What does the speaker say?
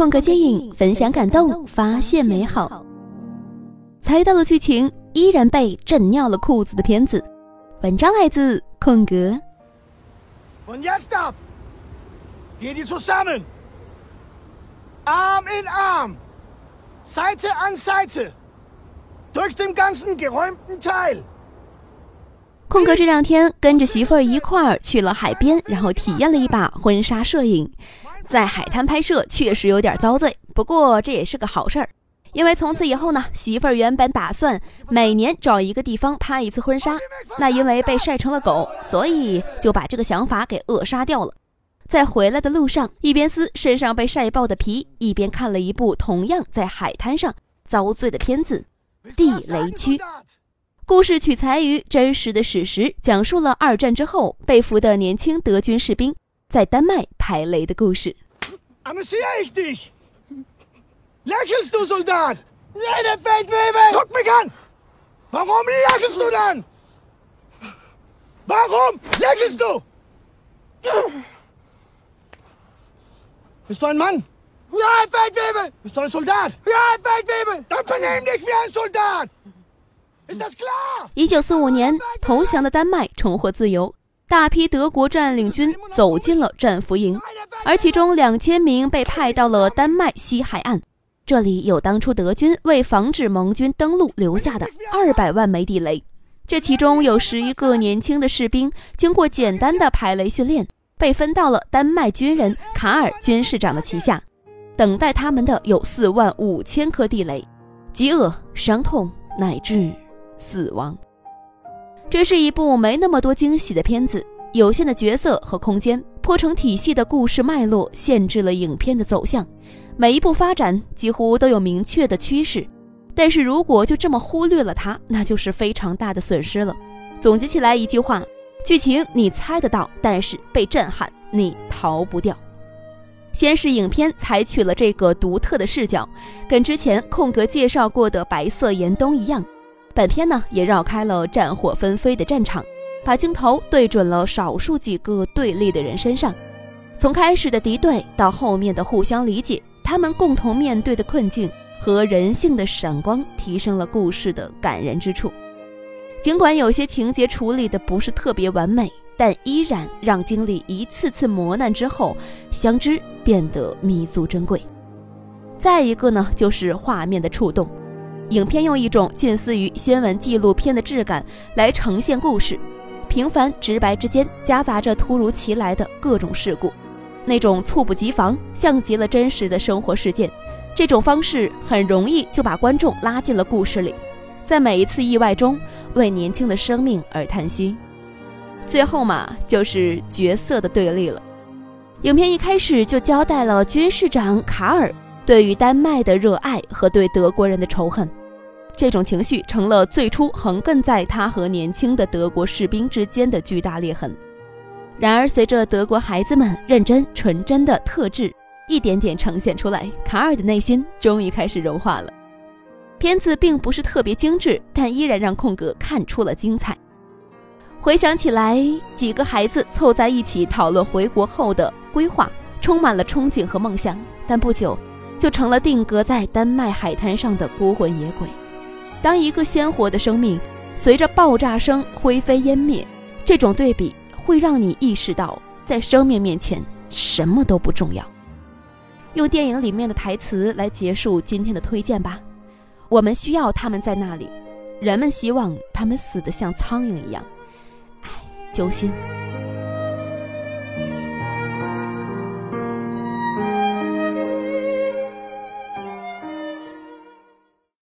空格接影，分享感动，发现美好。猜到了剧情，依然被震尿了裤子的片子。文章来自空格。Und jetzt ab! Geht ihr zusammen! Arm in Arm! Seite an Seite! Durch den ganzen geräumten Teil! 空格这两天跟着媳妇儿一块儿去了海边，然后体验了一把婚纱摄影。在海滩拍摄确实有点遭罪，不过这也是个好事儿，因为从此以后呢，媳妇儿原本打算每年找一个地方拍一次婚纱，那因为被晒成了狗，所以就把这个想法给扼杀掉了。在回来的路上，一边撕身上被晒爆的皮，一边看了一部同样在海滩上遭罪的片子《地雷区》。故事取材于真实的史实，讲述了二战之后被俘的年轻德军士兵在丹麦排雷的故事。阿穆西耶，一九四五年，投降的丹麦重获自由。大批德国占领军走进了战俘营，而其中两千名被派到了丹麦西海岸，这里有当初德军为防止盟军登陆留下的二百万枚地雷，这其中有十一个年轻的士兵经过简单的排雷训练，被分到了丹麦军人卡尔军士长的旗下，等待他们的有四万五千颗地雷，饥饿、伤痛乃至。死亡。这是一部没那么多惊喜的片子，有限的角色和空间，破成体系的故事脉络限制了影片的走向。每一步发展几乎都有明确的趋势，但是如果就这么忽略了它，那就是非常大的损失了。总结起来一句话：剧情你猜得到，但是被震撼你逃不掉。先是影片采取了这个独特的视角，跟之前空格介绍过的《白色严冬》一样。本片呢也绕开了战火纷飞的战场，把镜头对准了少数几个对立的人身上。从开始的敌对到后面的互相理解，他们共同面对的困境和人性的闪光，提升了故事的感人之处。尽管有些情节处理的不是特别完美，但依然让经历一次次磨难之后，相知变得弥足珍贵。再一个呢，就是画面的触动。影片用一种近似于新闻纪录片的质感来呈现故事，平凡直白之间夹杂着突如其来的各种事故，那种猝不及防像极了真实的生活事件。这种方式很容易就把观众拉进了故事里，在每一次意外中为年轻的生命而叹息。最后嘛，就是角色的对立了。影片一开始就交代了军事长卡尔对于丹麦的热爱和对德国人的仇恨。这种情绪成了最初横亘在他和年轻的德国士兵之间的巨大裂痕。然而，随着德国孩子们认真纯真的特质一点点呈现出来，卡尔的内心终于开始融化了。片子并不是特别精致，但依然让空格看出了精彩。回想起来，几个孩子凑在一起讨论回国后的规划，充满了憧憬和梦想，但不久就成了定格在丹麦海滩上的孤魂野鬼。当一个鲜活的生命随着爆炸声灰飞烟灭，这种对比会让你意识到，在生命面前什么都不重要。用电影里面的台词来结束今天的推荐吧：我们需要他们在那里，人们希望他们死得像苍蝇一样，唉，揪心。